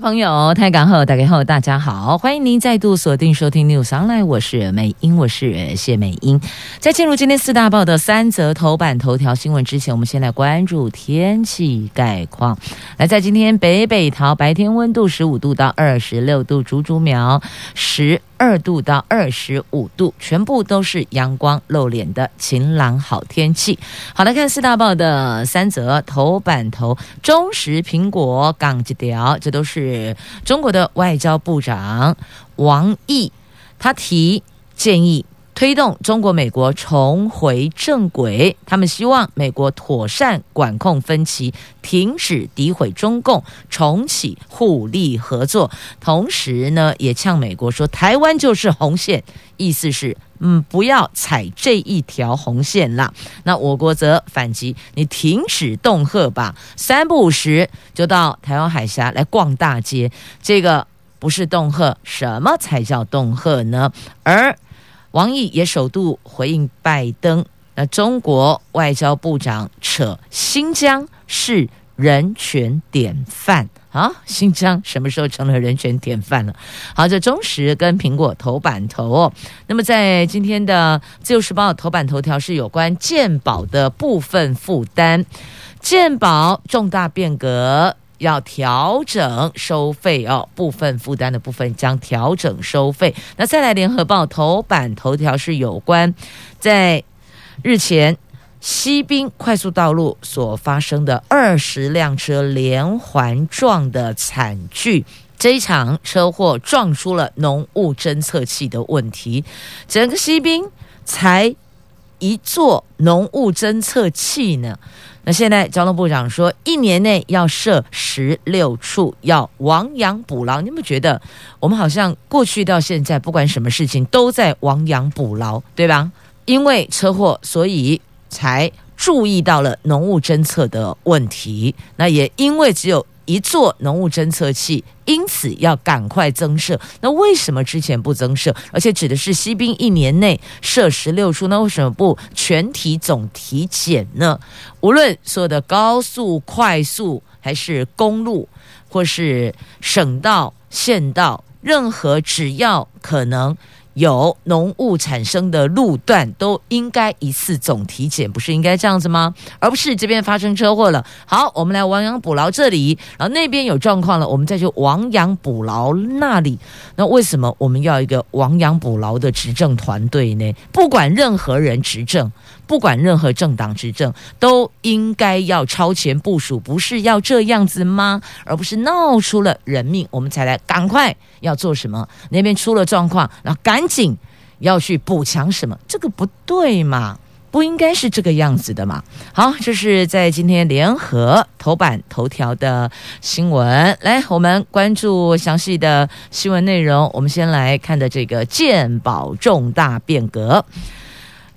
朋友，太港后，大家好，大家好，欢迎您再度锁定收听 News Online，我是美英，我是谢美英。在进入今天四大报的三则头版头条新闻之前，我们先来关注天气概况。来，在今天北北桃白天温度十五度到二十六度，竹竹苗十。二度到二十五度，全部都是阳光露脸的晴朗好天气。好，来看四大报的三则头版头，中石、苹果、港几条，这都是中国的外交部长王毅，他提建议。推动中国、美国重回正轨，他们希望美国妥善管控分歧，停止诋毁中共，重启互利合作。同时呢，也呛美国说，台湾就是红线，意思是，嗯，不要踩这一条红线啦。那我国则反击，你停止恫吓吧，三不五时就到台湾海峡来逛大街，这个不是恫吓，什么才叫恫吓呢？而王毅也首度回应拜登，那中国外交部长扯新疆是人权典范啊？新疆什么时候成了人权典范了？好，这中时跟苹果头版头哦。那么在今天的自由时报头版头条是有关健保的部分负担，健保重大变革。要调整收费哦，部分负担的部分将调整收费。那再来，联合报头版头条是有关在日前西滨快速道路所发生的二十辆车连环撞的惨剧。这一场车祸撞出了浓雾侦测器的问题，整个西滨才一座浓雾侦测器呢。现在交通部长说，一年内要设十六处，要亡羊补牢。你们觉得，我们好像过去到现在，不管什么事情都在亡羊补牢，对吧？因为车祸，所以才注意到了浓雾侦测的问题。那也因为只有。一座浓雾侦测器，因此要赶快增设。那为什么之前不增设？而且指的是西滨一年内设十六处，那为什么不全体总体检呢？无论所有的高速、快速，还是公路，或是省道、县道，任何只要可能。有浓雾产生的路段都应该一次总体检，不是应该这样子吗？而不是这边发生车祸了，好，我们来亡羊补牢这里，然后那边有状况了，我们再去亡羊补牢那里。那为什么我们要一个亡羊补牢的执政团队呢？不管任何人执政。不管任何政党执政，都应该要超前部署，不是要这样子吗？而不是闹出了人命，我们才来赶快要做什么？那边出了状况，然后赶赶紧要去补强什么？这个不对嘛？不应该是这个样子的嘛？好，这是在今天联合头版头条的新闻。来，我们关注详细的新闻内容。我们先来看的这个健保重大变革。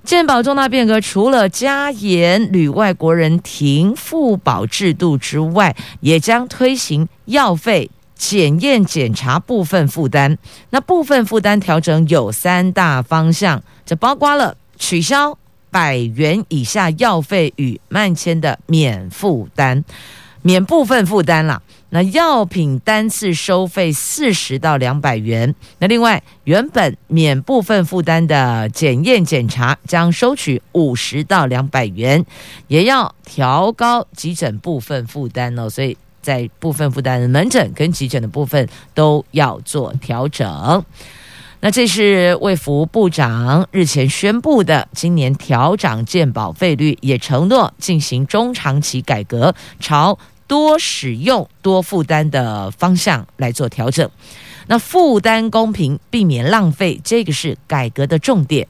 健保重大变革，除了加严旅外国人停付保制度之外，也将推行药费检验检查部分负担。那部分负担调整有三大方向，这包括了取消百元以下药费与慢签的免负担，免部分负担了。那药品单次收费四十到两百元，那另外原本免部分负担的检验检查将收取五十到两百元，也要调高急诊部分负担哦，所以在部分负担的门诊跟急诊的部分都要做调整。那这是卫福部长日前宣布的，今年调涨健保费率，也承诺进行中长期改革，朝。多使用、多负担的方向来做调整，那负担公平，避免浪费，这个是改革的重点。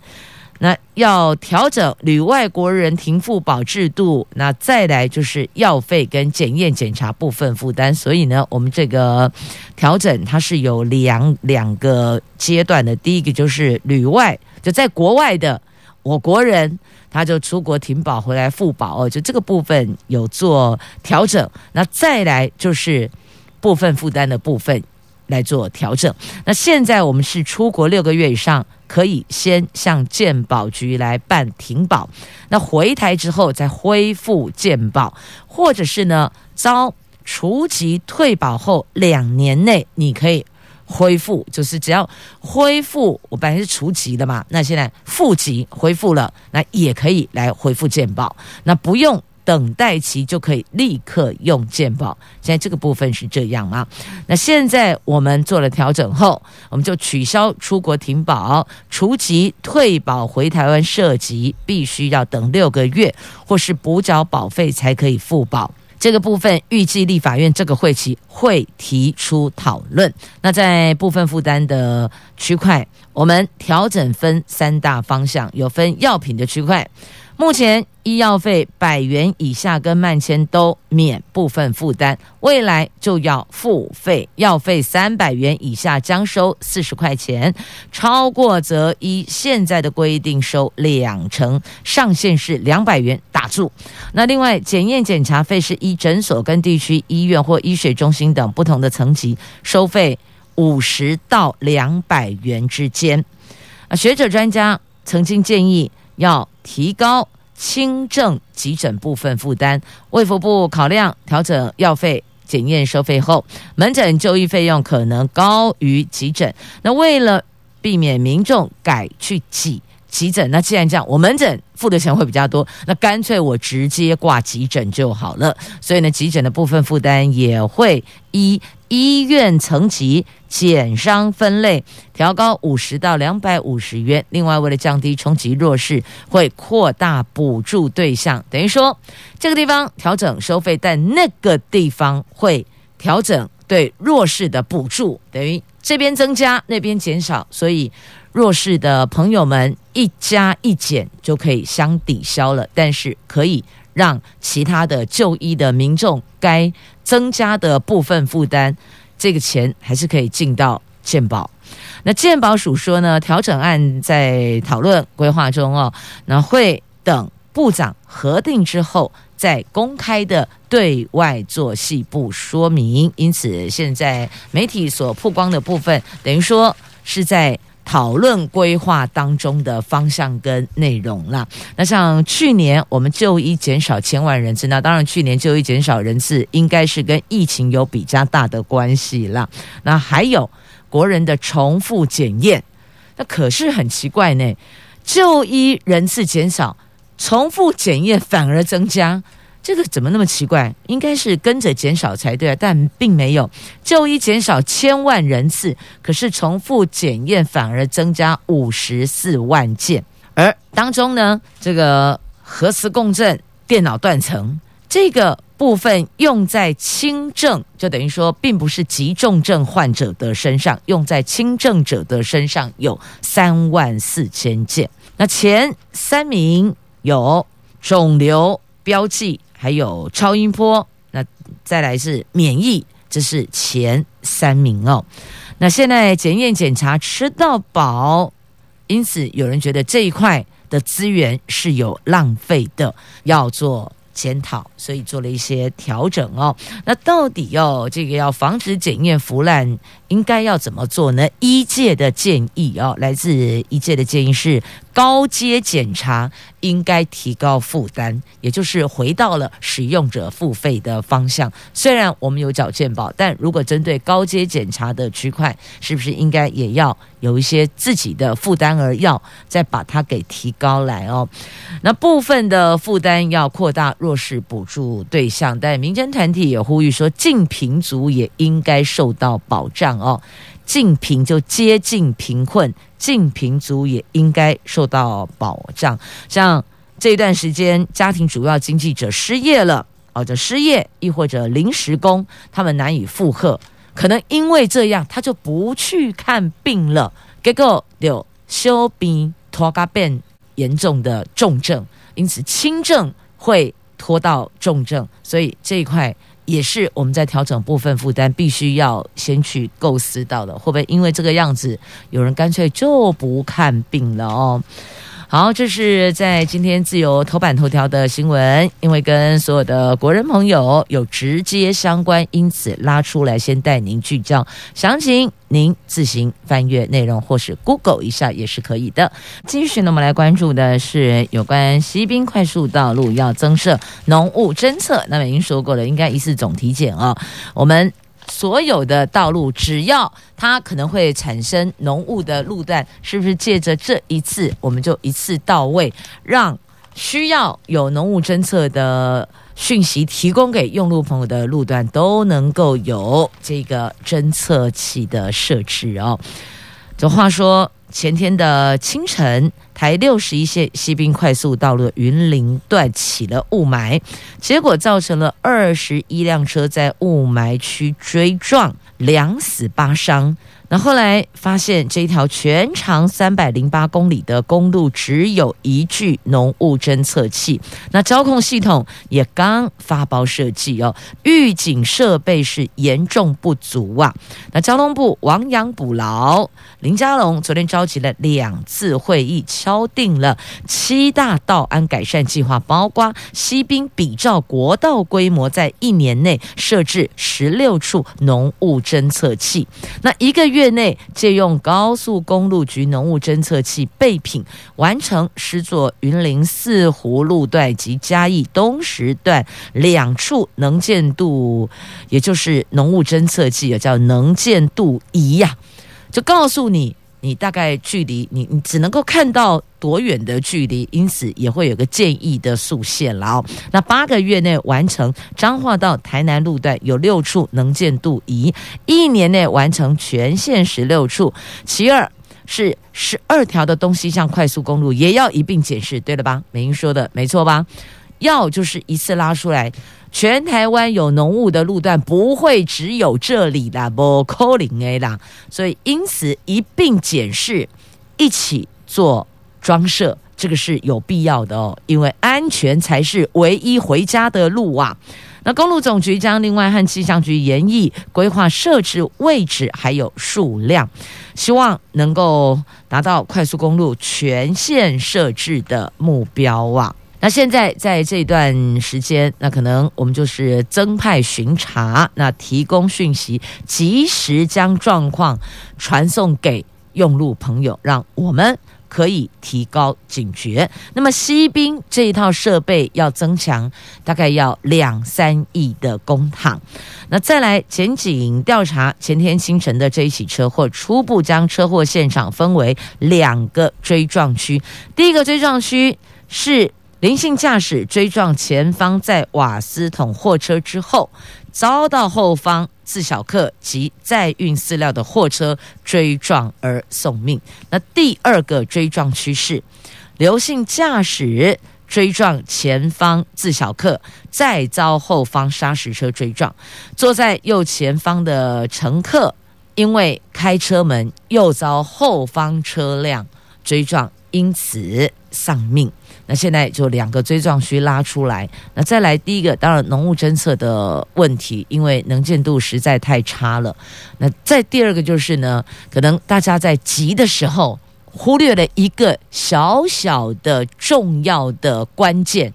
那要调整旅外国人停付保制度，那再来就是药费跟检验检查部分负担。所以呢，我们这个调整它是有两两个阶段的。第一个就是旅外就在国外的我国人。他就出国停保回来付保哦，就这个部分有做调整。那再来就是部分负担的部分来做调整。那现在我们是出国六个月以上，可以先向鉴保局来办停保，那回台之后再恢复鉴保，或者是呢遭除籍退保后两年内你可以。恢复就是只要恢复，我本来是除籍的嘛，那现在复籍恢复了，那也可以来恢复鉴保，那不用等待期就可以立刻用健保。现在这个部分是这样吗？那现在我们做了调整后，我们就取消出国停保、除籍退保回台湾设籍，必须要等六个月或是补缴保费才可以复保。这个部分预计立法院这个会期会提出讨论。那在部分负担的区块，我们调整分三大方向，有分药品的区块。目前医药费百元以下跟慢签都免部分负担，未来就要付费，药费三百元以下将收四十块钱，超过则依现在的规定收两成，上限是两百元打住。那另外检验检查费是依诊所跟地区医院或医学中心等不同的层级收费五十到两百元之间。啊，学者专家曾经建议。要提高轻症急诊部分负担，卫福部考量调整药费检验收费后，门诊就医费用可能高于急诊。那为了避免民众改去挤急诊，那既然这样，我门诊付的钱会比较多，那干脆我直接挂急诊就好了。所以呢，急诊的部分负担也会依。医院层级减伤分类调高五十到两百五十元。另外，为了降低冲击弱势，会扩大补助对象。等于说，这个地方调整收费，但那个地方会调整对弱势的补助。等于这边增加，那边减少，所以弱势的朋友们一加一减就可以相抵消了。但是可以。让其他的就医的民众该增加的部分负担，这个钱还是可以进到健保。那健保署说呢，调整案在讨论规划中哦，那会等部长核定之后再公开的对外做细部说明。因此，现在媒体所曝光的部分，等于说是在。讨论规划当中的方向跟内容啦。那像去年我们就医减少千万人次，那当然去年就医减少人次应该是跟疫情有比较大的关系啦。那还有国人的重复检验，那可是很奇怪呢，就医人次减少，重复检验反而增加。这个怎么那么奇怪？应该是跟着减少才对啊，但并没有。就医减少千万人次，可是重复检验反而增加五十四万件，而当中呢，这个核磁共振、电脑断层这个部分用在轻症，就等于说，并不是急重症患者的身上，用在轻症者的身上有三万四千件。那前三名有肿瘤标记。还有超音波，那再来是免疫，这是前三名哦。那现在检验检查吃到饱，因此有人觉得这一块的资源是有浪费的，要做检讨，所以做了一些调整哦。那到底要这个要防止检验腐烂，应该要怎么做呢？一届的建议哦，来自一届的建议是。高阶检查应该提高负担，也就是回到了使用者付费的方向。虽然我们有缴健保，但如果针对高阶检查的区块，是不是应该也要有一些自己的负担而，要再把它给提高来哦？那部分的负担要扩大弱势补助对象，但民间团体也呼吁说，近贫族也应该受到保障。哦近贫就接近贫困，近贫族也应该受到保障。像这段时间，家庭主要经济者失业了，或者失业，亦或者临时工，他们难以负荷，可能因为这样，他就不去看病了，结果就小病拖嘎变严重的重症，因此轻症会拖到重症，所以这一块。也是我们在调整部分负担，必须要先去构思到的，会不会因为这个样子，有人干脆就不看病了哦？好，这是在今天自由头版头条的新闻，因为跟所有的国人朋友有直接相关，因此拉出来先带您聚焦详情，您自行翻阅内容或是 Google 一下也是可以的。继续呢，我们来关注的是有关西滨快速道路要增设浓雾侦测，那么已经说过了，应该一次总体检啊、哦，我们。所有的道路，只要它可能会产生浓雾的路段，是不是借着这一次，我们就一次到位，让需要有浓雾侦测的讯息提供给用路朋友的路段，都能够有这个侦测器的设置哦。这话说。前天的清晨，台六十一线西滨快速道路云林段起了雾霾，结果造成了二十一辆车在雾霾区追撞，两死八伤。那后来发现，这条全长三百零八公里的公路只有一具浓雾侦测器，那交控系统也刚发包设计哦，预警设备是严重不足啊。那交通部亡羊补牢，林佳龙昨天召集了两次会议，敲定了七大道安改善计划，包括西滨比照国道规模，在一年内设置十六处浓雾侦测器，那一个月。内借用高速公路局浓雾侦测器备品，完成诗作云林四湖路段及嘉义东时段两处能见度，也就是浓雾侦测器，也叫能见度仪呀，就告诉你。你大概距离你你只能够看到多远的距离，因此也会有个建议的速限了哦。那八个月内完成彰化到台南路段有六处能见度仪，一年内完成全线十六处。其二是十二条的东西向快速公路也要一并检视，对了吧？美英说的没错吧？要就是一次拉出来。全台湾有浓雾的路段不会只有这里啦，不可能的啦，所以因此一并检视，一起做装设，这个是有必要的哦，因为安全才是唯一回家的路啊。那公路总局将另外和气象局研议规划设置位置还有数量，希望能够达到快速公路全线设置的目标啊。那现在在这段时间，那可能我们就是增派巡查，那提供讯息，及时将状况传送给用路朋友，让我们可以提高警觉。那么西滨这一套设备要增强，大概要两三亿的公帑。那再来检警调查前天清晨的这一起车祸，初步将车祸现场分为两个追撞区，第一个追撞区是。林姓驾驶追撞前方载瓦斯桶货车之后，遭到后方自小客及载运饲料的货车追撞而送命。那第二个追撞趋势刘姓驾驶追撞前方自小客，再遭后方砂石车追撞，坐在右前方的乘客因为开车门又遭后方车辆追撞，因此丧命。那现在就两个追撞区拉出来，那再来第一个，当然浓雾侦测的问题，因为能见度实在太差了。那再第二个就是呢，可能大家在急的时候忽略了一个小小的重要的关键，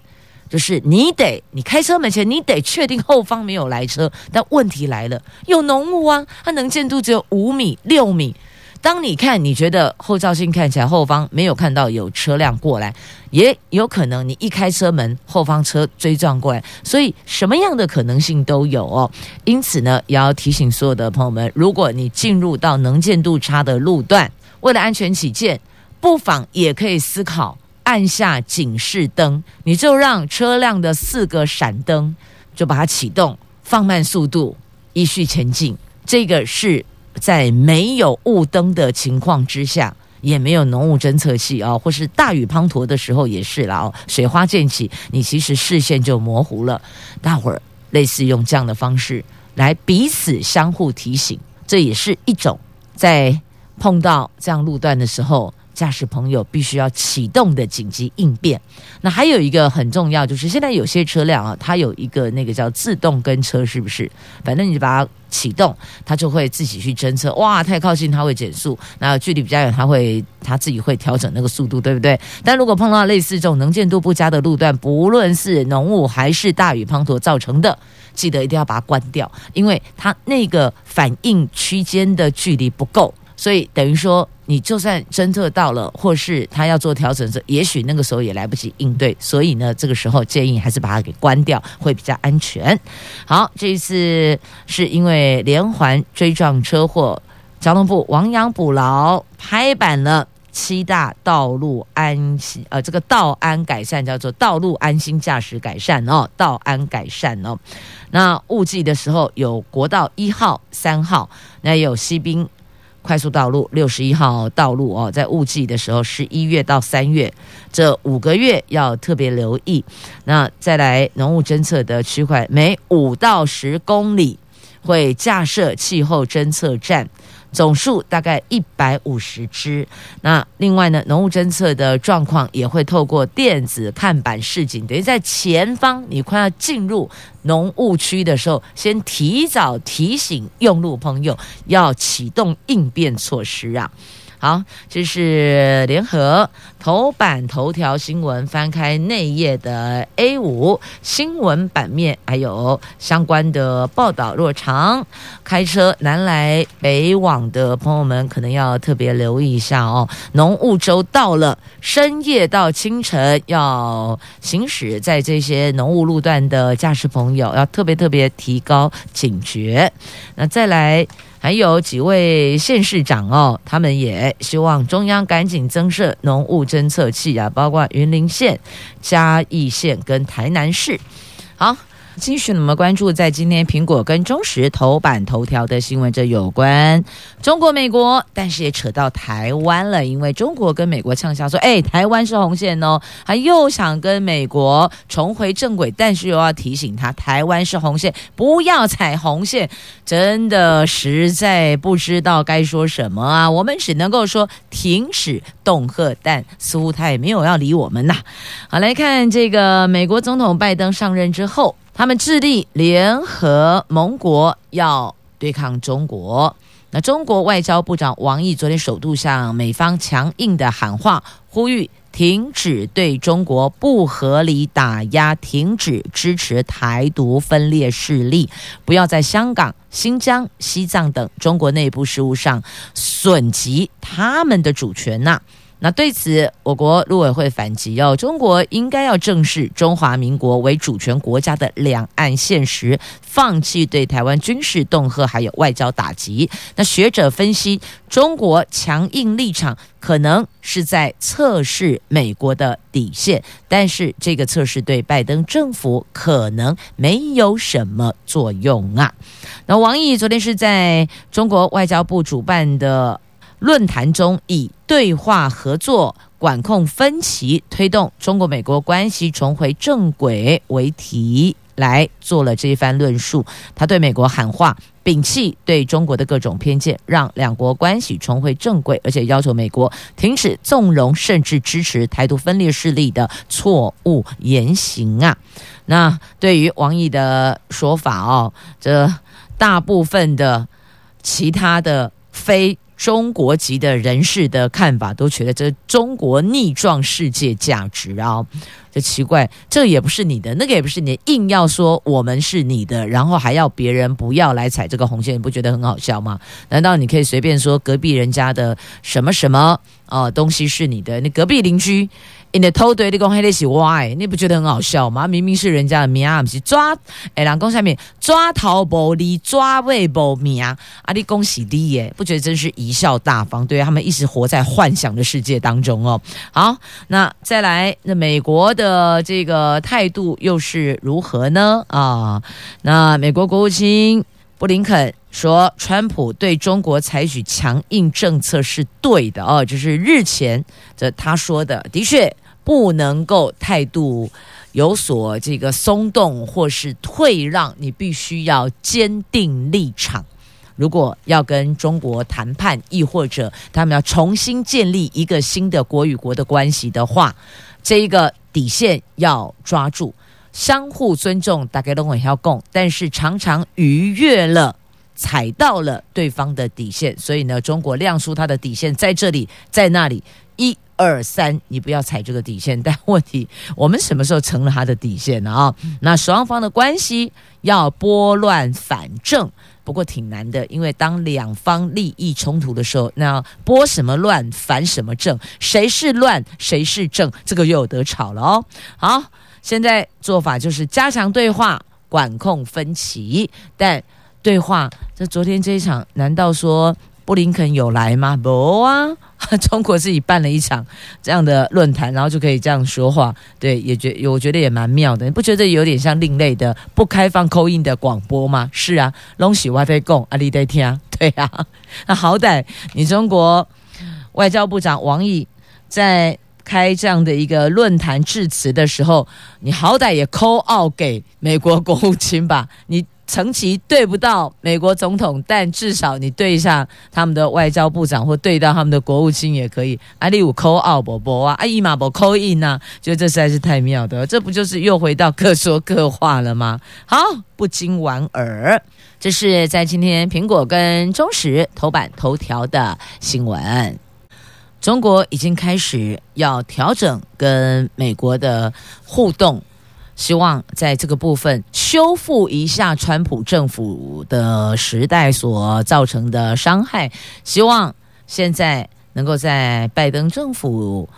就是你得你开车门前你得确定后方没有来车，但问题来了，有浓雾啊，它能见度只有五米六米。当你看，你觉得后照镜看起来后方没有看到有车辆过来，也有可能你一开车门，后方车追撞过来，所以什么样的可能性都有哦。因此呢，也要提醒所有的朋友们，如果你进入到能见度差的路段，为了安全起见，不妨也可以思考按下警示灯，你就让车辆的四个闪灯就把它启动，放慢速度，依序前进。这个是。在没有雾灯的情况之下，也没有浓雾侦测器啊，或是大雨滂沱的时候也是啦哦，水花溅起，你其实视线就模糊了。大伙儿类似用这样的方式来彼此相互提醒，这也是一种在碰到这样路段的时候，驾驶朋友必须要启动的紧急应变。那还有一个很重要，就是现在有些车辆啊，它有一个那个叫自动跟车，是不是？反正你就把它启动，它就会自己去侦测。哇，太靠近它会减速，那距离比较远，它会它自己会调整那个速度，对不对？但如果碰到类似这种能见度不佳的路段，不论是浓雾还是大雨滂沱造成的。记得一定要把它关掉，因为它那个反应区间的距离不够，所以等于说你就算侦测到了，或是他要做调整时，也许那个时候也来不及应对。所以呢，这个时候建议还是把它给关掉，会比较安全。好，这一次是因为连环追撞车祸，交通部亡羊补牢，拍板了。七大道路安心，呃，这个道安改善叫做道路安心驾驶改善哦，道安改善哦。那雾季的时候有国道一号、三号，那有西滨快速道路六十一号道路哦，在雾季的时候，十一月到三月这五个月要特别留意。那再来浓雾侦测的区块，每五到十公里会架设气候侦测站。总数大概一百五十只。那另外呢，浓雾侦测的状况也会透过电子看板示警，等于在前方你快要进入浓雾区的时候，先提早提醒用路朋友要启动应变措施啊。好，这是联合头版头条新闻，翻开内页的 A 五新闻版面，还有相关的报道。若常开车南来北往的朋友们，可能要特别留意一下哦。浓雾周到了，深夜到清晨要行驶在这些浓雾路段的驾驶朋友，要特别特别提高警觉。那再来。还有几位县市长哦，他们也希望中央赶紧增设浓雾侦测器啊，包括云林县、嘉义县跟台南市。好。继续，我们关注在今天苹果跟中时头版头条的新闻，这有关中国、美国，但是也扯到台湾了，因为中国跟美国呛下说：“哎，台湾是红线哦。”他又想跟美国重回正轨，但是又要提醒他，台湾是红线，不要踩红线。真的实在不知道该说什么啊！我们只能够说停止恫吓，但似乎他也没有要理我们呐。好，来看这个美国总统拜登上任之后。他们致力联合盟国要对抗中国。那中国外交部长王毅昨天首度向美方强硬的喊话，呼吁停止对中国不合理打压，停止支持台独分裂势力，不要在香港、新疆、西藏等中国内部事务上损及他们的主权呐。那对此，我国陆委会反击哦，中国应该要正视中华民国为主权国家的两岸现实，放弃对台湾军事恫吓还有外交打击。那学者分析，中国强硬立场可能是在测试美国的底线，但是这个测试对拜登政府可能没有什么作用啊。那王毅昨天是在中国外交部主办的。论坛中以对话合作、管控分歧、推动中国美国关系重回正轨为题来做了这一番论述。他对美国喊话，摒弃对中国的各种偏见，让两国关系重回正轨，而且要求美国停止纵容甚至支持台独分裂势力的错误言行啊！那对于王毅的说法哦，这大部分的其他的非。中国籍的人士的看法都觉得这中国逆撞世界价值啊，这奇怪，这也不是你的，那个也不是你，硬要说我们是你的，然后还要别人不要来踩这个红线，你不觉得很好笑吗？难道你可以随便说隔壁人家的什么什么啊东西是你的？你隔壁邻居？你的偷对，你讲黑的是歪，你不觉得很好笑吗？明明是人家的名，不是抓诶，人讲下面抓头不利，抓尾不名啊！你恭喜你耶，不觉得真是贻笑大方？对他们一直活在幻想的世界当中哦。好，那再来，那美国的这个态度又是如何呢？啊，那美国国务卿布林肯说，川普对中国采取强硬政策是对的哦，就是日前这他说的，的确。不能够态度有所这个松动或是退让，你必须要坚定立场。如果要跟中国谈判，亦或者他们要重新建立一个新的国与国的关系的话，这一个底线要抓住，相互尊重，大家都会要共，但是常常逾越了。踩到了对方的底线，所以呢，中国亮出他的底线在这里，在那里，一二三，你不要踩这个底线。但问题，我们什么时候成了他的底线了？啊，那双方的关系要拨乱反正，不过挺难的，因为当两方利益冲突的时候，那拨什么乱，反什么正，谁是乱，谁是正，这个又有得吵了哦。好，现在做法就是加强对话，管控分歧，但。对话，这昨天这一场，难道说布林肯有来吗？不啊，中国自己办了一场这样的论坛，然后就可以这样说话。对，也觉我觉得也蛮妙的，你不觉得有点像另类的不开放 call in 的广播吗？是啊，拢是我在讲，啊你在听，对啊。那好歹你中国外交部长王毅在开这样的一个论坛致辞的时候，你好歹也 call out 给美国国务卿吧，你。成其对不到美国总统，但至少你对一下他们的外交部长，或对到他们的国务卿也可以。阿里五扣奥伯伯啊，阿姨马伯扣印呐，觉得这实在是太妙的，这不就是又回到各说各话了吗？好，不禁莞尔。这是在今天苹果跟中时头版头条的新闻。中国已经开始要调整跟美国的互动。希望在这个部分修复一下川普政府的时代所造成的伤害。希望现在能够在拜登政府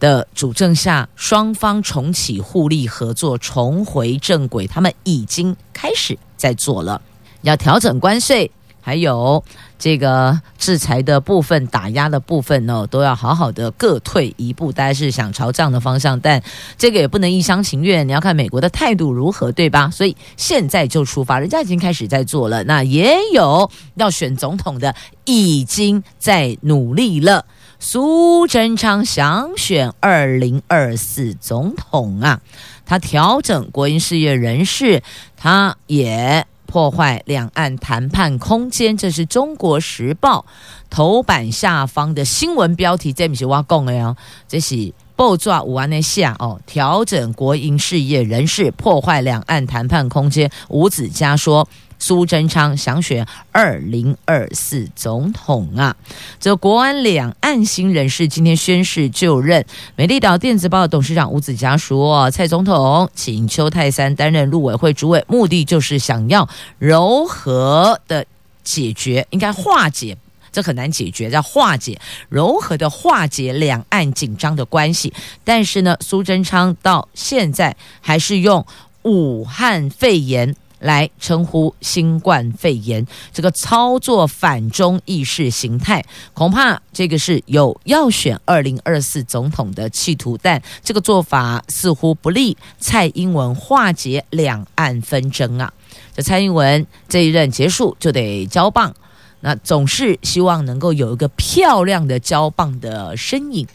的主政下，双方重启互利合作，重回正轨。他们已经开始在做了，要调整关税。还有这个制裁的部分、打压的部分呢，都要好好的各退一步。大家是想朝这样的方向，但这个也不能一厢情愿，你要看美国的态度如何，对吧？所以现在就出发，人家已经开始在做了。那也有要选总统的，已经在努力了。苏贞昌想选二零二四总统啊，他调整国营事业人士，他也。破坏两岸谈判空间，这是中国时报头版下方的新闻标题。这不是我讲的哦，这是报抓五安的下哦。调整国营事业人士，破坏两岸谈判空间。吴子嘉说。苏贞昌想选二零二四总统啊！这国安两岸新人士今天宣誓就任。美丽岛电子报董事长吴子嘉说：“蔡总统请邱泰三担任陆委会主委，目的就是想要柔和的解决，应该化解，这很难解决，叫化解，柔和的化解两岸紧张的关系。但是呢，苏贞昌到现在还是用武汉肺炎。”来称呼新冠肺炎这个操作反中意识形态，恐怕这个是有要选二零二四总统的企图，但这个做法似乎不利蔡英文化解两岸纷争啊！这蔡英文这一任结束就得交棒，那总是希望能够有一个漂亮的交棒的身影。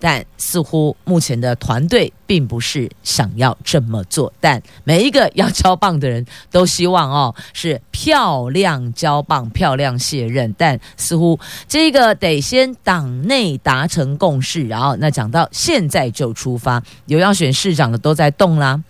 但似乎目前的团队并不是想要这么做，但每一个要交棒的人都希望哦是漂亮交棒、漂亮卸任。但似乎这个得先党内达成共识，然后那讲到现在就出发，有要选市长的都在动啦。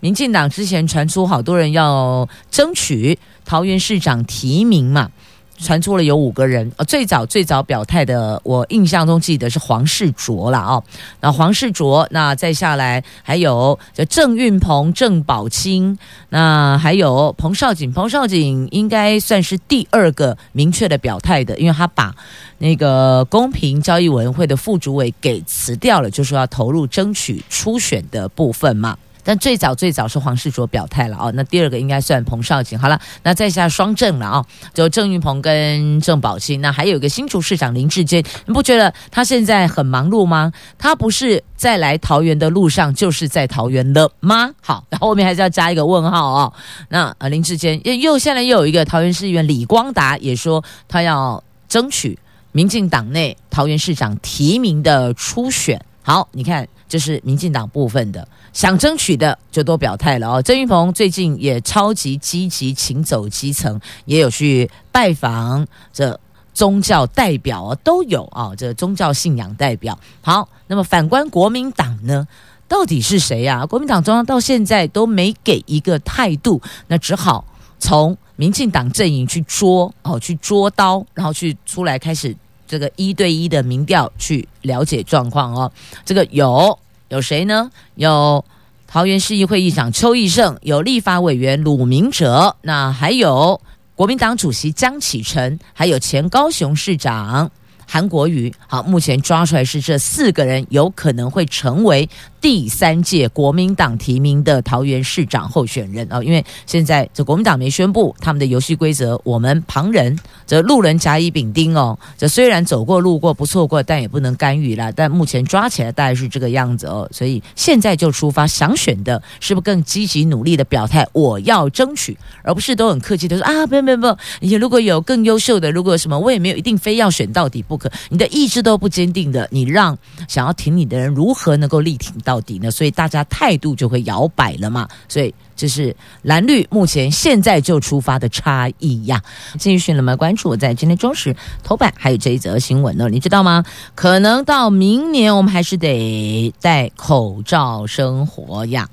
民进党之前传出好多人要争取桃园市长提名嘛。传出了有五个人，呃，最早最早表态的，我印象中记得是黄世卓了哦。那黄世卓，那再下来还有就郑运鹏、郑宝清，那还有彭少景，彭少景应该算是第二个明确的表态的，因为他把那个公平交易委员会的副主委给辞掉了，就说要投入争取初选的部分嘛。但最早最早是黄世卓表态了哦，那第二个应该算彭少锦。好了，那再下双郑了啊，就郑运鹏跟郑宝清。那还有一个新竹市长林志坚，你不觉得他现在很忙碌吗？他不是在来桃园的路上，就是在桃园了吗？好，然后后面还是要加一个问号哦。那呃林志坚又又现在又有一个桃园市议员李光达也说他要争取民进党内桃园市长提名的初选。好，你看。这是民进党部分的，想争取的就都表态了哦。郑云鹏最近也超级积极，请走基层，也有去拜访这宗教代表啊，都有啊，这宗教信仰代表。好，那么反观国民党呢，到底是谁呀？国民党中央到现在都没给一个态度，那只好从民进党阵营去捉哦，去捉刀，然后去出来开始。这个一对一的民调去了解状况哦，这个有有谁呢？有桃园市议会议长邱义胜，有立法委员鲁明哲，那还有国民党主席江启臣，还有前高雄市长韩国瑜。好，目前抓出来是这四个人有可能会成为。第三届国民党提名的桃园市长候选人啊，因为现在这国民党没宣布他们的游戏规则，我们旁人这路人甲乙丙丁哦，这虽然走过路过不错过，但也不能干预啦。但目前抓起来大概是这个样子哦，所以现在就出发想选的，是不是更积极努力的表态？我要争取，而不是都很客气的说啊，不不不，你如果有更优秀的，如果什么，我也没有一定非要选到底不可。你的意志都不坚定的，你让想要挺你的人如何能够力挺？到底呢，所以大家态度就会摇摆了嘛。所以这是蓝绿目前现在就出发的差异呀。继续了吗？关注我在今天中时头版还有这一则新闻呢，你知道吗？可能到明年我们还是得戴口罩生活呀。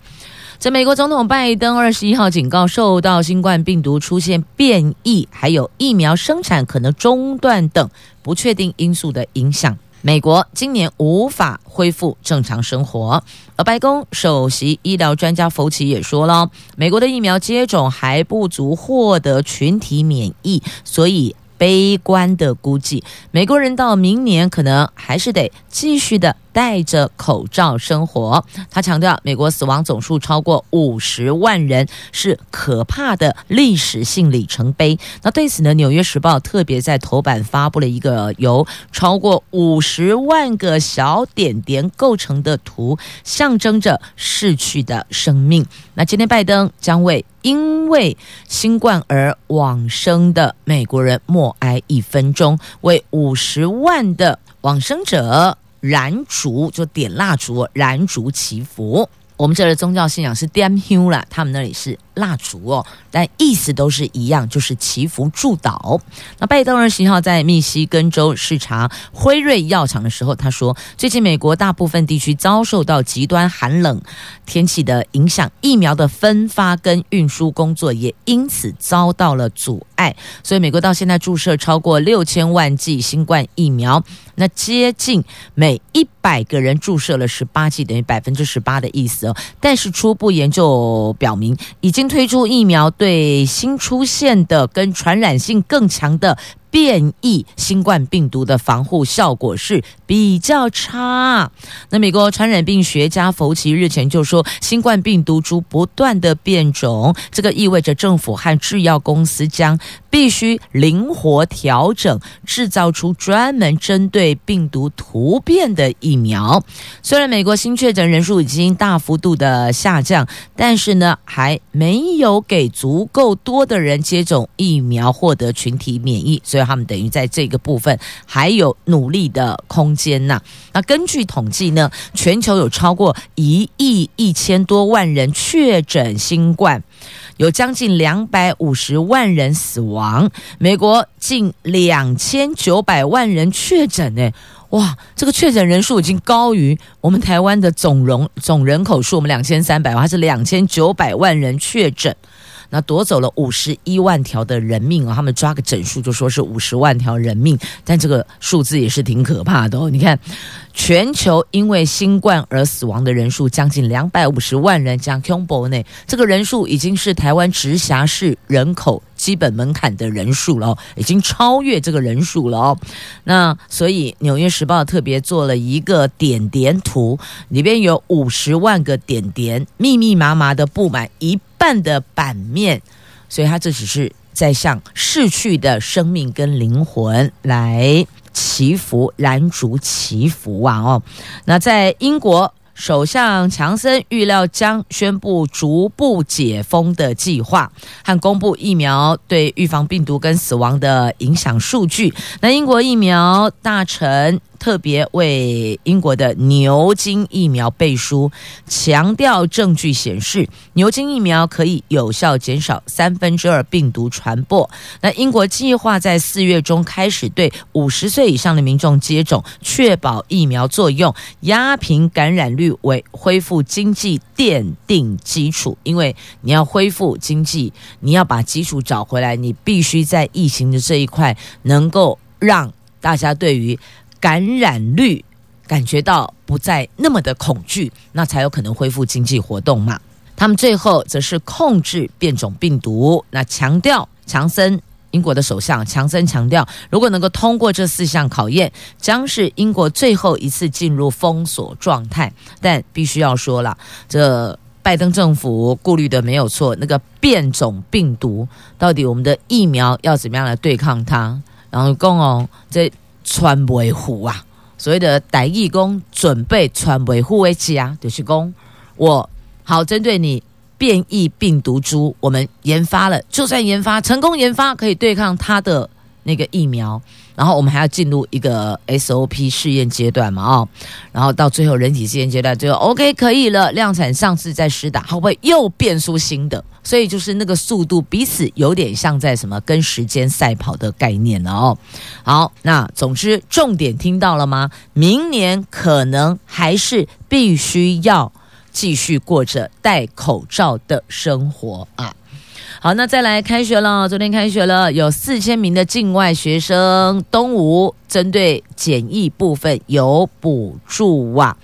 这美国总统拜登二十一号警告，受到新冠病毒出现变异，还有疫苗生产可能中断等不确定因素的影响。美国今年无法恢复正常生活，而白宫首席医疗专家福奇也说了，美国的疫苗接种还不足获得群体免疫，所以。悲观的估计，美国人到明年可能还是得继续的戴着口罩生活。他强调，美国死亡总数超过五十万人是可怕的历史性里程碑。那对此呢，《纽约时报》特别在头版发布了一个由超过五十万个小点点构成的图，象征着逝去的生命。那今天拜登将为因为新冠而往生的美国人默哀一分钟，为五十万的往生者燃烛，就点蜡烛，燃烛祈福。我们这儿的宗教信仰是 damn h u 啦，他们那里是蜡烛哦，但意思都是一样，就是祈福祝祷。那拜登二十一号在密西根州视察辉瑞药厂的时候，他说，最近美国大部分地区遭受到极端寒冷天气的影响，疫苗的分发跟运输工作也因此遭到了阻碍，所以美国到现在注射超过六千万剂新冠疫苗。那接近每一百个人注射了十八剂，等于百分之十八的意思哦。但是初步研究表明，已经推出疫苗对新出现的跟传染性更强的。变异新冠病毒的防护效果是比较差。那美国传染病学家弗奇日前就说，新冠病毒株不断的变种，这个意味着政府和制药公司将必须灵活调整，制造出专门针对病毒突变的疫苗。虽然美国新确诊人数已经大幅度的下降，但是呢，还没有给足够多的人接种疫苗，获得群体免疫，所以。他们等于在这个部分还有努力的空间呐。那根据统计呢，全球有超过一亿一千多万人确诊新冠，有将近两百五十万人死亡。美国近两千九百万人确诊，呢，哇，这个确诊人数已经高于我们台湾的总容总人口数，我们两千三百万，还是两千九百万人确诊。那夺走了五十一万条的人命啊！他们抓个整数就说是五十万条人命，但这个数字也是挺可怕的哦。你看，全球因为新冠而死亡的人数将近两百五十万人，讲恐怖呢，这个人数已经是台湾直辖市人口基本门槛的人数了，已经超越这个人数了哦。那所以《纽约时报》特别做了一个点点图，里边有五十万个点点，密密麻麻的布满一。半的版面，所以他这只是在向逝去的生命跟灵魂来祈福、燃烛祈福啊！哦，那在英国，首相强森预料将宣布逐步解封的计划和公布疫苗对预防病毒跟死亡的影响数据。那英国疫苗大臣特别为英国的牛津疫苗背书，强调证据显示牛津疫苗可以有效减少三分之二病毒传播。那英国计划在四月中开始对五十岁以上的民众接种，确保疫苗作用，压平感染率为恢复经济奠定基础。因为你要恢复经济，你要把基础找回来，你必须在疫情的这一块能够让大家对于感染率感觉到不再那么的恐惧，那才有可能恢复经济活动嘛。他们最后则是控制变种病毒，那强调强森，英国的首相强森强调，如果能够通过这四项考验，将是英国最后一次进入封锁状态。但必须要说了，这拜登政府顾虑的没有错，那个变种病毒到底我们的疫苗要怎么样来对抗它？然后共哦这。传维护啊，所谓的歹义工准备传媒护卫器啊，就是讲我好针对你变异病毒株，我们研发了，就算研发成功研发可以对抗它的那个疫苗，然后我们还要进入一个 SOP 试验阶段嘛，哦，然后到最后人体试验阶段，最后 OK 可以了，量产上市再施打，会不会又变出新的？所以就是那个速度彼此有点像在什么跟时间赛跑的概念了哦。好，那总之重点听到了吗？明年可能还是必须要继续过着戴口罩的生活啊。好，那再来开学了。昨天开学了，有四千名的境外学生，东吴针对检疫部分有补助啊。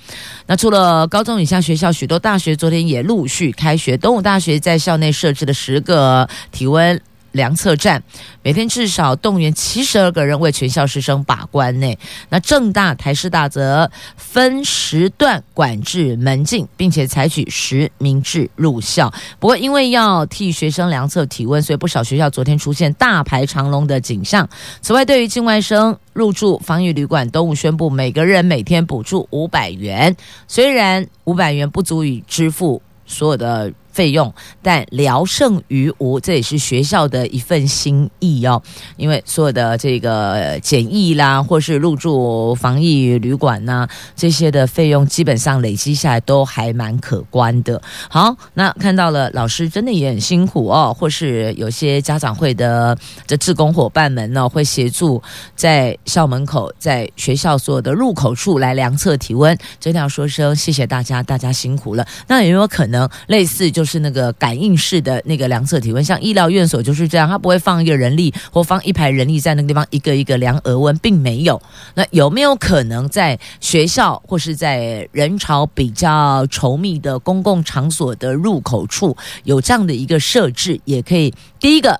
那除了高中以下学校，许多大学昨天也陆续开学。东吴大学在校内设置了十个体温量测站，每天至少动员七十二个人为全校师生把关内。那正大、台师大则分时段管制门禁，并且采取实名制入校。不过，因为要替学生量测体温，所以不少学校昨天出现大排长龙的景象。此外，对于境外生入住防疫旅馆，东吴宣布每个人每天补助五百元。虽然五百元不足以支付所有的。费用，但聊胜于无，这也是学校的一份心意哦。因为所有的这个检疫啦，或是入住防疫旅馆呐，这些的费用基本上累积下来都还蛮可观的。好，那看到了老师真的也很辛苦哦，或是有些家长会的这志工伙伴们呢，会协助在校门口、在学校所有的入口处来量测体温。真的要说声谢谢大家，大家辛苦了。那有没有可能类似就？就是那个感应式的那个量测体温，像医疗院所就是这样，它不会放一个人力或放一排人力在那个地方一个一个量额温，并没有。那有没有可能在学校或是在人潮比较稠密的公共场所的入口处有这样的一个设置，也可以第一个。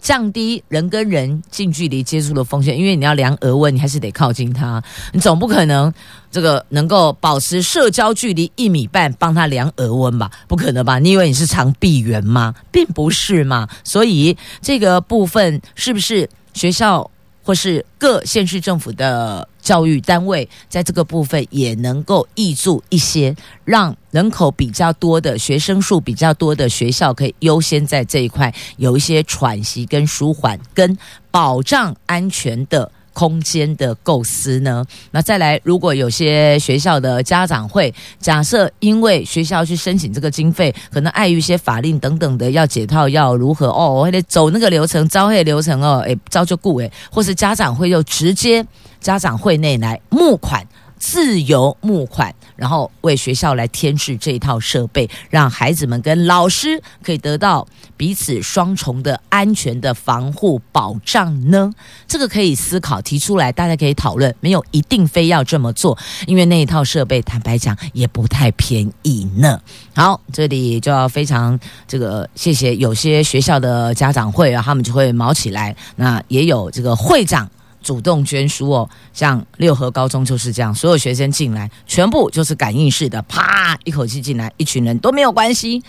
降低人跟人近距离接触的风险，因为你要量额温，你还是得靠近他，你总不可能这个能够保持社交距离一米半帮他量额温吧？不可能吧？你以为你是长臂猿吗？并不是嘛。所以这个部分是不是学校？或是各县市政府的教育单位，在这个部分也能够挹注一些，让人口比较多的学生数比较多的学校，可以优先在这一块有一些喘息跟舒缓跟保障安全的。空间的构思呢？那再来，如果有些学校的家长会，假设因为学校去申请这个经费，可能碍于一些法令等等的要解套，要如何哦？我还得走那个流程，招会流程哦，诶，招就雇诶，或是家长会又直接家长会内来募款。自由募款，然后为学校来添置这一套设备，让孩子们跟老师可以得到彼此双重的安全的防护保障呢？这个可以思考提出来，大家可以讨论，没有一定非要这么做，因为那一套设备坦白讲也不太便宜呢。好，这里就要非常这个谢谢有些学校的家长会啊，他们就会毛起来，那也有这个会长。主动捐书哦，像六合高中就是这样，所有学生进来全部就是感应式的，啪一口气进来，一群人都没有关系，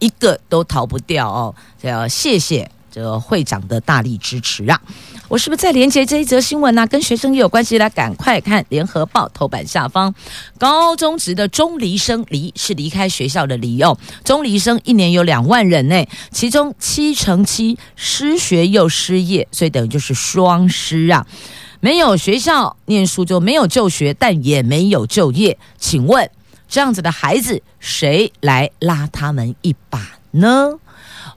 一个都逃不掉哦。这要谢谢这个会长的大力支持啊！我是不是在连接这一则新闻呢、啊？跟学生也有关系，来赶快看联合报头版下方，高中职的中离生离是离开学校的离哦，中离生一年有两万人呢，其中七成七失学又失业，所以等于就是双失啊。没有学校念书就没有就学，但也没有就业。请问这样子的孩子，谁来拉他们一把呢？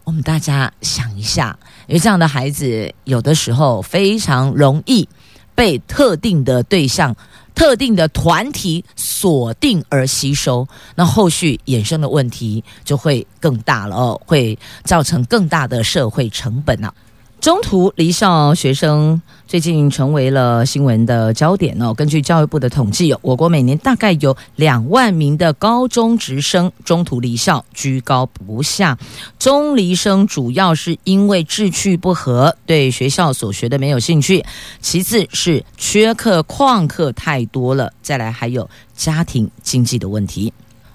我们大家想一下，因为这样的孩子有的时候非常容易被特定的对象、特定的团体锁定而吸收，那后续衍生的问题就会更大了哦，会造成更大的社会成本啊。中途离校学生最近成为了新闻的焦点哦。根据教育部的统计，我国每年大概有两万名的高中职生中途离校，居高不下。中离生主要是因为志趣不合，对学校所学的没有兴趣；其次是缺课旷课太多了；再来还有家庭经济的问题。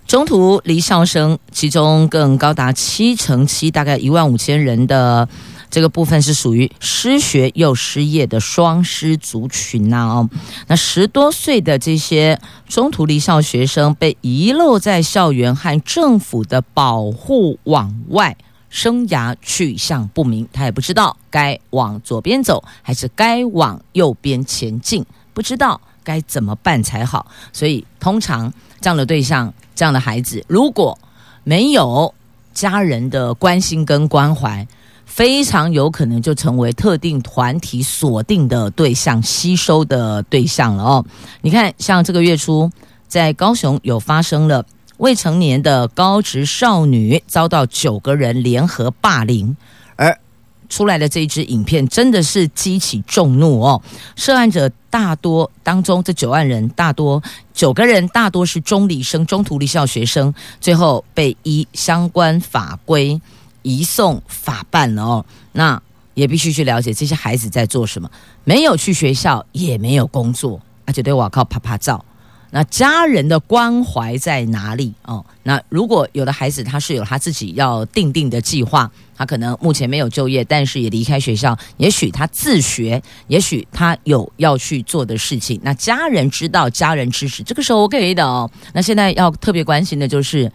中途离校生，其中更高达七成七，大概一万五千人的。这个部分是属于失学又失业的双失族群呐哦，那十多岁的这些中途离校学生被遗漏在校园和政府的保护网外，生涯去向不明，他也不知道该往左边走还是该往右边前进，不知道该怎么办才好。所以，通常这样的对象、这样的孩子，如果没有家人的关心跟关怀，非常有可能就成为特定团体锁定的对象、吸收的对象了哦。你看，像这个月初，在高雄有发生了未成年的高职少女遭到九个人联合霸凌，而出来的这一支影片真的是激起众怒哦。涉案者大多当中，这九万人大多九个人大多是中离生、中途离校学生，最后被依相关法规。移送法办了哦，那也必须去了解这些孩子在做什么。没有去学校，也没有工作，而且对我靠，啪啪照。那家人的关怀在哪里哦？那如果有的孩子他是有他自己要定定的计划，他可能目前没有就业，但是也离开学校，也许他自学，也许他有要去做的事情。那家人知道，家人支持，这个时候 OK 的哦。那现在要特别关心的就是。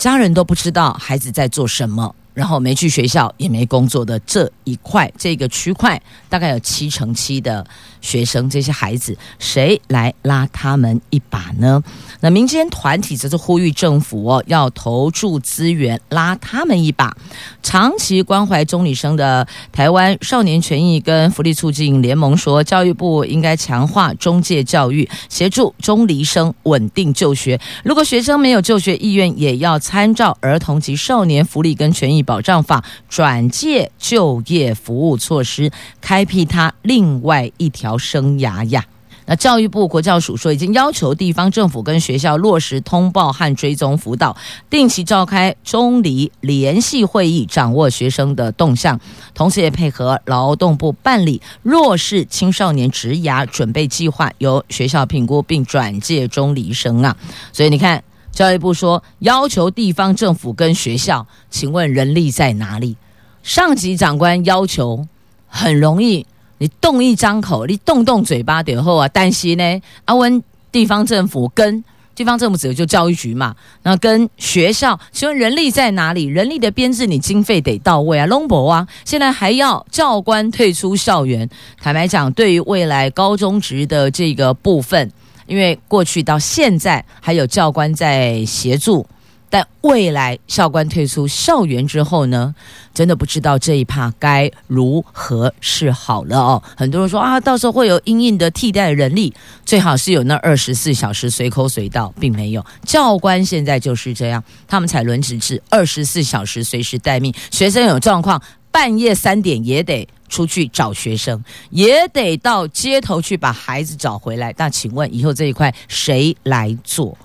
家人都不知道孩子在做什么，然后没去学校也没工作的这一块，这个区块大概有七成七的学生，这些孩子谁来拉他们一把呢？那民间团体则是呼吁政府哦，要投注资源拉他们一把。长期关怀中女生的台湾少年权益跟福利促进联盟说，教育部应该强化中介教育，协助中离生稳定就学。如果学生没有就学意愿，也要参照儿童及少年福利跟权益保障法转介就业服务措施，开辟他另外一条生涯呀。那教育部国教署说，已经要求地方政府跟学校落实通报和追踪辅导，定期召开中离联系会议，掌握学生的动向，同时也配合劳动部办理弱势青少年职涯准备计划，由学校评估并转介中离生啊。所以你看，教育部说要求地方政府跟学校，请问人力在哪里？上级长官要求很容易。你动一张口，你动动嘴巴点后啊，但是呢？阿温地方政府跟地方政府指的就教育局嘛，那跟学校，请问人力在哪里？人力的编制，你经费得到位啊，拢无啊！现在还要教官退出校园，坦白讲，对于未来高中职的这个部分，因为过去到现在还有教官在协助。但未来校官退出校园之后呢，真的不知道这一趴该如何是好了哦。很多人说啊，到时候会有因应的替代人力，最好是有那二十四小时随口随到，并没有。教官现在就是这样，他们采轮值制，二十四小时随时待命。学生有状况，半夜三点也得出去找学生，也得到街头去把孩子找回来。那请问以后这一块谁来做？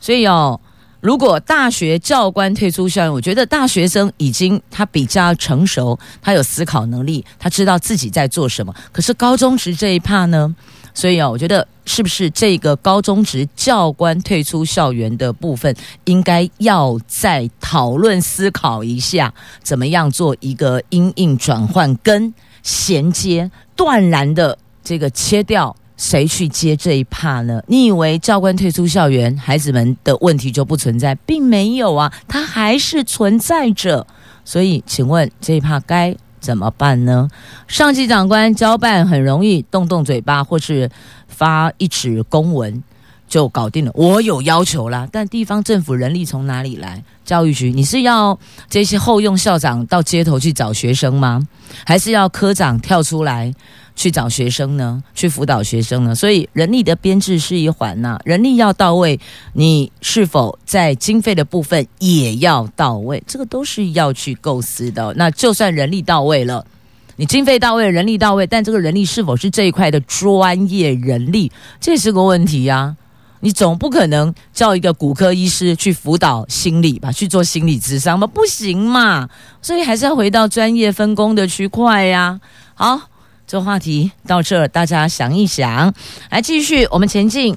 所以哦。如果大学教官退出校园，我觉得大学生已经他比较成熟，他有思考能力，他知道自己在做什么。可是高中职这一趴呢？所以啊，我觉得是不是这个高中职教官退出校园的部分，应该要再讨论思考一下，怎么样做一个因应转换跟衔接，断然的这个切掉。谁去接这一帕呢？你以为教官退出校园，孩子们的问题就不存在，并没有啊，它还是存在着。所以，请问这一帕该怎么办呢？上级长官交办很容易动动嘴巴，或是发一纸公文就搞定了。我有要求啦，但地方政府人力从哪里来？教育局，你是要这些后用校长到街头去找学生吗？还是要科长跳出来？去找学生呢，去辅导学生呢，所以人力的编制是一环呐、人力要到位，你是否在经费的部分也要到位？这个都是要去构思的。那就算人力到位了，你经费到位，人力到位，但这个人力是否是这一块的专业人力，这是个问题呀、你总不可能叫一个骨科医师去辅导心理吧，去做心理咨商吗？不行嘛。所以还是要回到专业分工的区块呀。好。这话题到这儿，大家想一想，来继续我们前进。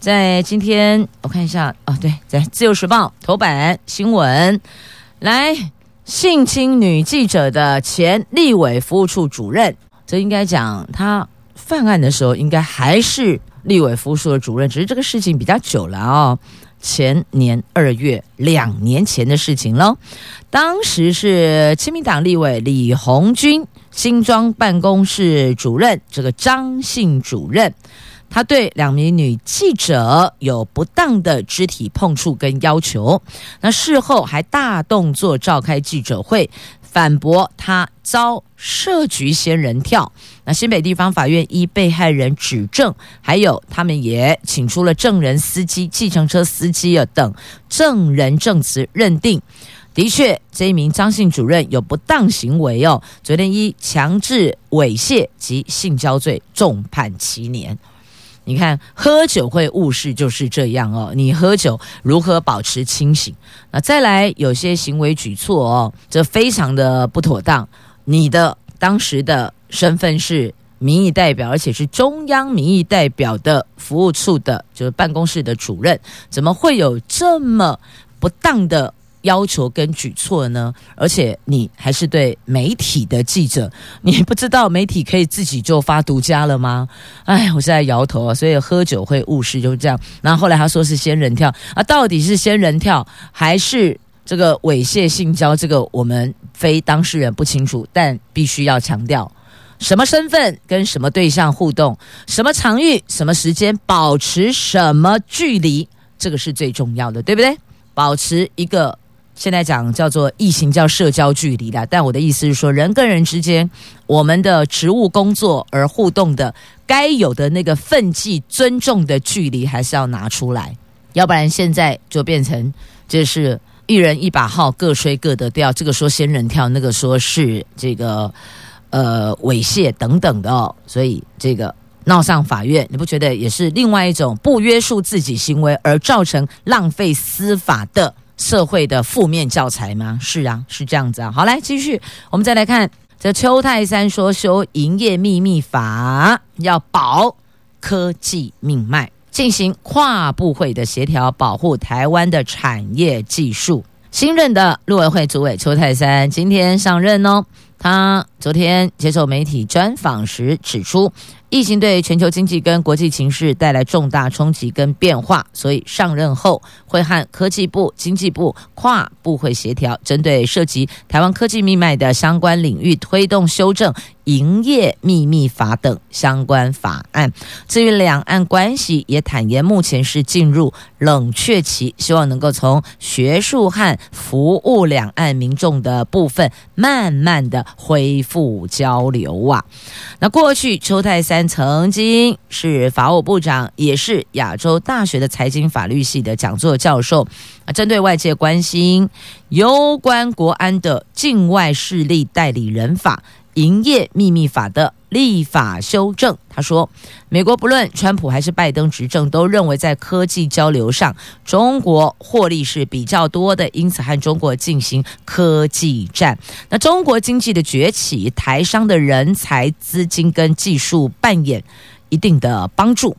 在今天，我看一下啊，对，在《自由时报》头版新闻，来性侵女记者的前立委服务处主任，这应该讲他犯案的时候，应该还是立委服务处的主任，只是这个事情比较久了哦。前年二月，两年前的事情喽。当时是亲民党立委李鸿钧新庄办公室主任，这个张姓主任，他对两名女记者有不当的肢体碰触跟要求，那事后还大动作召开记者会。反驳他遭设局仙人跳，那新北地方法院依被害人指证，还有他们也请出了证人、司机、计程车司机啊等证人证词，认定的确这一名张姓主任有不当行为哦。昨天依强制猥亵及性交罪重判七年。你看，喝酒会误事就是这样哦。你喝酒如何保持清醒？那再来有些行为举措哦，这非常的不妥当。你的当时的身份是民意代表，而且是中央民意代表的服务处的，就是办公室的主任，怎么会有这么不当的？要求跟举措呢？而且你还是对媒体的记者，你不知道媒体可以自己就发独家了吗？哎，我现在摇头啊。所以喝酒会误事，就是这样。然后后来他说是仙人跳啊，到底是仙人跳还是这个猥亵性交？这个我们非当事人不清楚，但必须要强调，什么身份跟什么对象互动，什么场域、什么时间，保持什么距离，这个是最重要的，对不对？保持一个。现在讲叫做异性叫社交距离的，但我的意思是说，人跟人之间，我们的职务工作而互动的该有的那个分际尊重的距离，还是要拿出来，要不然现在就变成就是一人一把号，各吹各的调。这个说仙人跳，那个说是这个呃猥亵等等的哦，所以这个闹上法院，你不觉得也是另外一种不约束自己行为而造成浪费司法的？社会的负面教材吗？是啊，是这样子啊。好，来继续，我们再来看这邱泰山说修营业秘密法，要保科技命脉，进行跨部会的协调，保护台湾的产业技术。新任的陆委会主委邱泰山今天上任哦，他昨天接受媒体专访时指出。疫情对全球经济跟国际情势带来重大冲击跟变化，所以上任后会和科技部、经济部跨部会协调，针对涉及台湾科技命脉的相关领域，推动修正营业秘密法等相关法案。至于两岸关系，也坦言目前是进入冷却期，希望能够从学术和服务两岸民众的部分，慢慢的恢复交流啊。那过去邱太三。曾经是法务部长，也是亚洲大学的财经法律系的讲座教授。啊，针对外界关心有关国安的境外势力代理人法、营业秘密法的立法修正，他说，美国不论川普还是拜登执政，都认为在科技交流上，中国获利是比较多的，因此和中国进行科技战。那中国经济的崛起，台商的人才、资金跟技术扮演一定的帮助。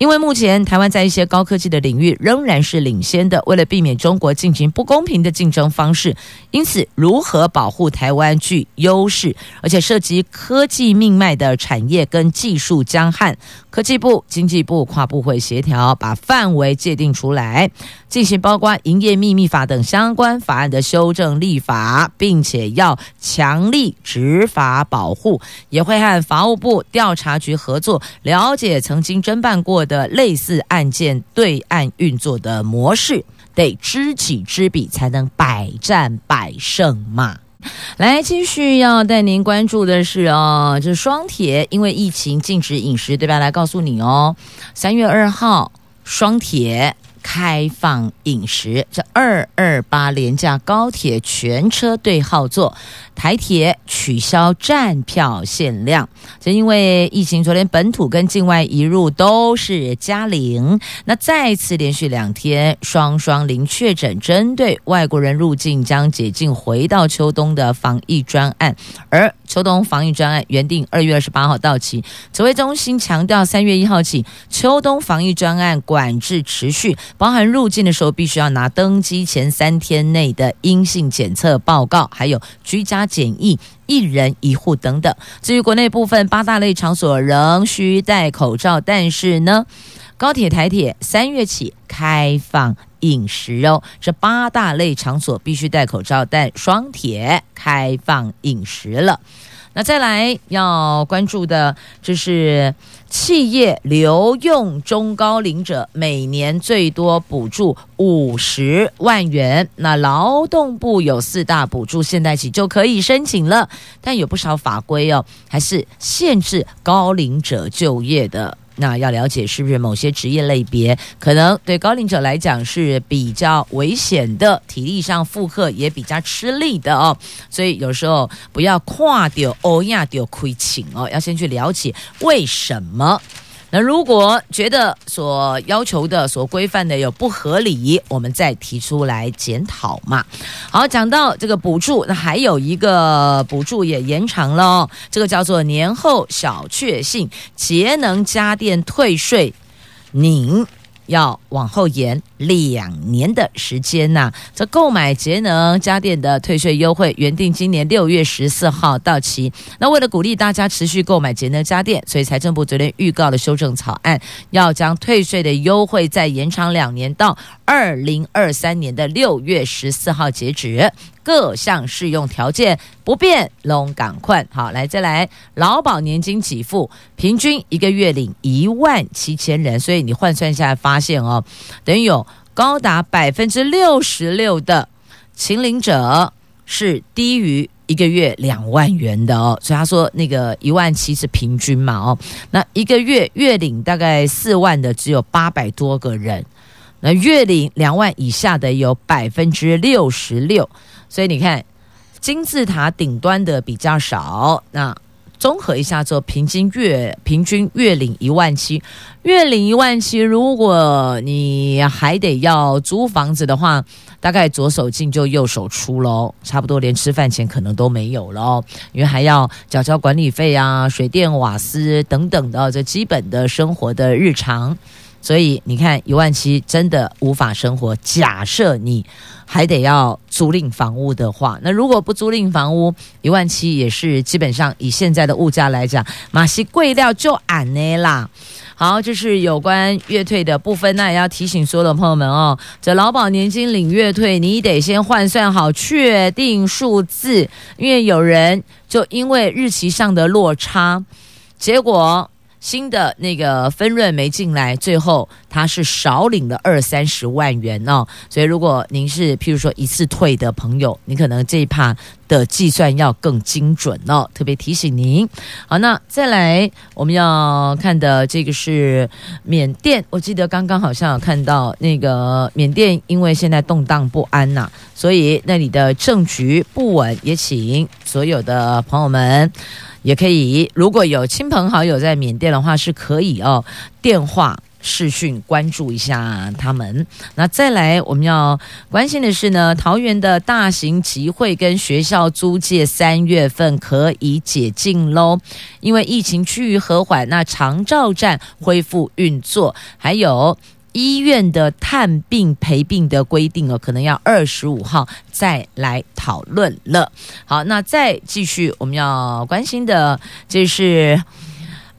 因为目前台湾在一些高科技的领域仍然是领先的，为了避免中国进行不公平的竞争方式，因此如何保护台湾具优势，而且涉及科技命脉的产业跟技术江汉科技部、经济部跨部会协调，把范围界定出来，进行包括营业秘密法等相关法案的修正立法，并且要强力执法保护，也会和法务部调查局合作，了解曾经侦办过的类似案件对案运作的模式，得知己知彼，才能百战百胜嘛。来，继续要带您关注的是哦，这双铁因为疫情禁止饮食，对吧？来告诉你哦，三月二号双铁。开放饮食，这二二八廉价高铁全车对号座，台铁取消站票限量。这因为疫情，昨天本土跟境外移入都是加零，那再次连续两天双双零确诊，针对外国人入境将解禁，回到秋冬的防疫专案，而秋冬防疫专案原定二月二十八号到期，指挥中心强调三月一号起，秋冬防疫专案管制持续。包含入境的时候，必须要拿登机前三天内的阴性检测报告，还有居家检疫，一人一户等等。至于国内部分八大类场所仍需戴口罩，但是呢，高铁、台铁三月起开放饮食哦，这八大类场所必须戴口罩，但双铁开放饮食了。那再来要关注的就是。企业留用中高龄者每年最多补助五十万元，那劳动部有四大补助，现在起就可以申请了。但有不少法规哦，还是限制高龄者就业的。那要了解是不是某些职业类别可能对高龄者来讲是比较危险的，体力上负荷也比较吃力的哦。所以有时候不要跨掉欧亚掉亏请哦，要先去了解为什么。那如果觉得所要求的、所规范的有不合理，我们再提出来检讨嘛。好，讲到这个补助，那还有一个补助也延长了哦，这个叫做年后小确幸节能家电退税，您。要往后延两年的时间呐、这购买节能家电的退税优惠原定今年六月十四号到期。那为了鼓励大家持续购买节能家电，所以财政部昨天预告了修正草案，要将退税的优惠再延长两年，到二零二三年的六月十四号截止。各项适用条件不变，拢赶快好来再来劳保年金给付，平均一个月领一万七千人，所以你换算一下发现哦，等于有高达百分之六十六的请领者是低于一个月两万元的哦，所以他说那个一万七是平均嘛哦，那一个月月领大概四万的只有八百多个人，那月领两万以下的有百分之六十六。所以你看，金字塔顶端的比较少。那综合一下之后，平均月平均月领一万七，月领一万七，如果你还得要租房子的话，大概左手进就右手出喽，差不多连吃饭钱可能都没有了，因为还要缴交管理费啊、水电瓦斯等等的这基本的生活的日常。所以你看，一万七真的无法生活。假设你还得要租赁房屋的话，那如果不租赁房屋，一万七也是基本上以现在的物价来讲，马西贵料就俺呢啦。好，这是有关月退的部分。那也要提醒所有的朋友们哦，这劳保年金领月退，你得先换算好确定数字，因为有人就因为日期上的落差，结果。新的那个分润没进来，最后他是少领了二三十万元哦。所以如果您是譬如说一次退的朋友，你可能这一趴的计算要更精准哦。特别提醒您。好，那再来我们要看的这个是缅甸，我记得刚刚好像有看到那个缅甸，因为现在动荡不安呐、所以那里的政局不稳，也请所有的朋友们。也可以，如果有亲朋好友在缅甸的话，是可以哦，电话视讯关注一下他们。那再来，我们要关心的是呢，桃园的大型集会跟学校租借三月份可以解禁喽，因为疫情趋于和缓，那长照站恢复运作，还有医院的探病陪病的规定哦，可能要二十五号再来讨论了。好，那再继续，我们要关心的就是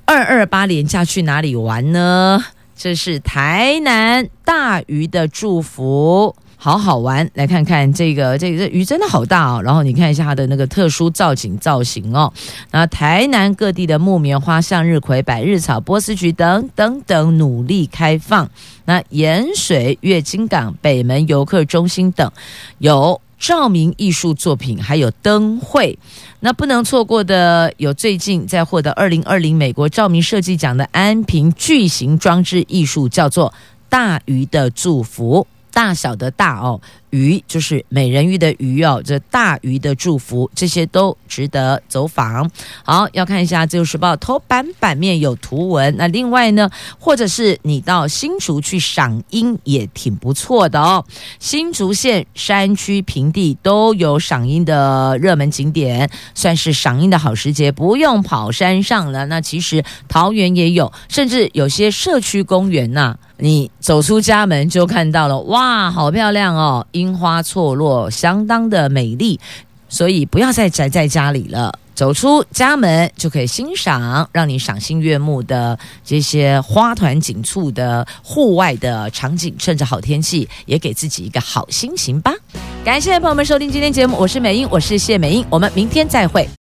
二二八连假去哪里玩呢？这是台南大鱼的祝福，好好玩。来看看这个，这个这鱼真的好大哦。然后你看一下它的那个特殊造景造型哦。那台南各地的木棉花、向日葵、百日草、波斯菊等等等努力开放。那盐水、月津港、北门游客中心等有照明艺术作品，还有灯会。那不能错过的有最近在获得二零二零美国照明设计奖的安平巨型装置艺术，叫做“大鱼的祝福”。大小的大哦，鱼就是美人鱼的鱼哦，这大鱼的祝福，这些都值得走访。好，要看一下《自由时报》头版版面有图文。那另外呢，或者是你到新竹去赏樱也挺不错的哦。新竹县山区平地都有赏樱的热门景点，算是赏樱的好时节，不用跑山上了。那其实桃园也有，甚至有些社区公园呐、你走出家门就看到了，哇，好漂亮哦！樱花错落，相当的美丽，所以不要再宅在家里了，走出家门就可以欣赏让你赏心悦目的这些花团锦簇的户外的场景，趁着好天气，也给自己一个好心情吧。感谢朋友们收听今天节目，我是美英，我是谢美英，我们明天再会。